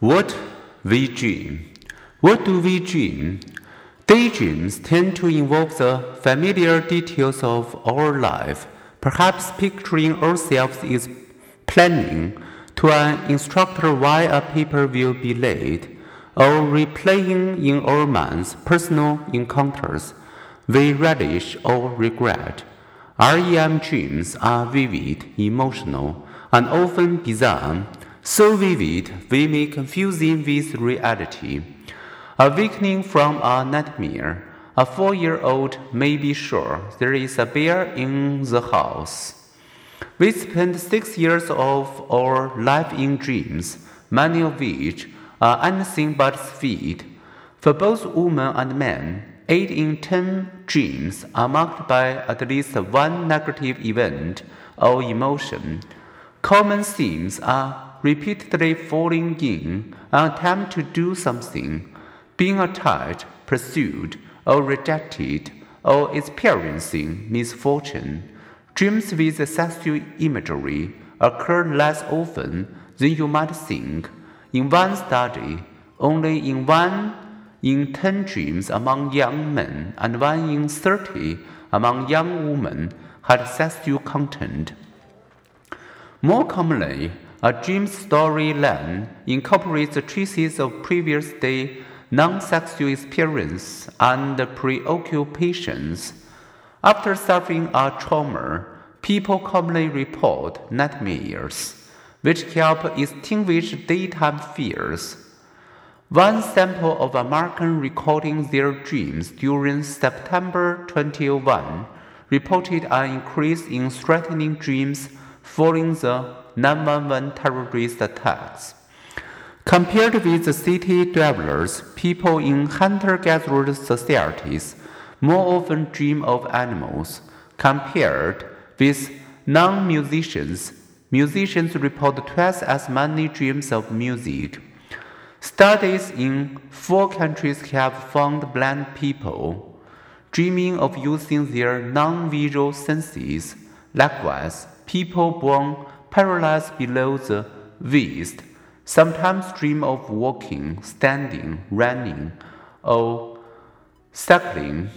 What we dream. What do we dream? Daydreams tend to involve the familiar details of our life, perhaps picturing ourselves as planning to an instructor why a paper will be late, or replaying in our minds personal encounters we relish or regret. REM dreams are vivid, emotional, and often bizarre so vivid we may confuse them with reality. Awakening from a nightmare, a four year old may be sure there is a bear in the house. We spend six years of our life in dreams, many of which are anything but sweet. For both women and men, eight in ten dreams are marked by at least one negative event or emotion. Common themes are repeatedly falling in an attempt to do something, being attacked, pursued, or rejected, or experiencing misfortune. Dreams with sexual imagery occur less often than you might think. In one study, only in one in 10 dreams among young men and one in 30 among young women had sexual content. More commonly, a dream storyline incorporates traces of previous day non-sexual experience and preoccupations. After suffering a trauma, people commonly report nightmares, which help extinguish daytime fears. One sample of American recording their dreams during September 21 reported an increase in threatening dreams following the 911 terrorist attacks. Compared with the city dwellers, people in hunter gatherer societies more often dream of animals. Compared with non musicians, musicians report twice as many dreams of music. Studies in four countries have found blind people dreaming of using their non visual senses. Likewise, people born paralyzed below the waist, sometimes dream of walking, standing, running, or cycling.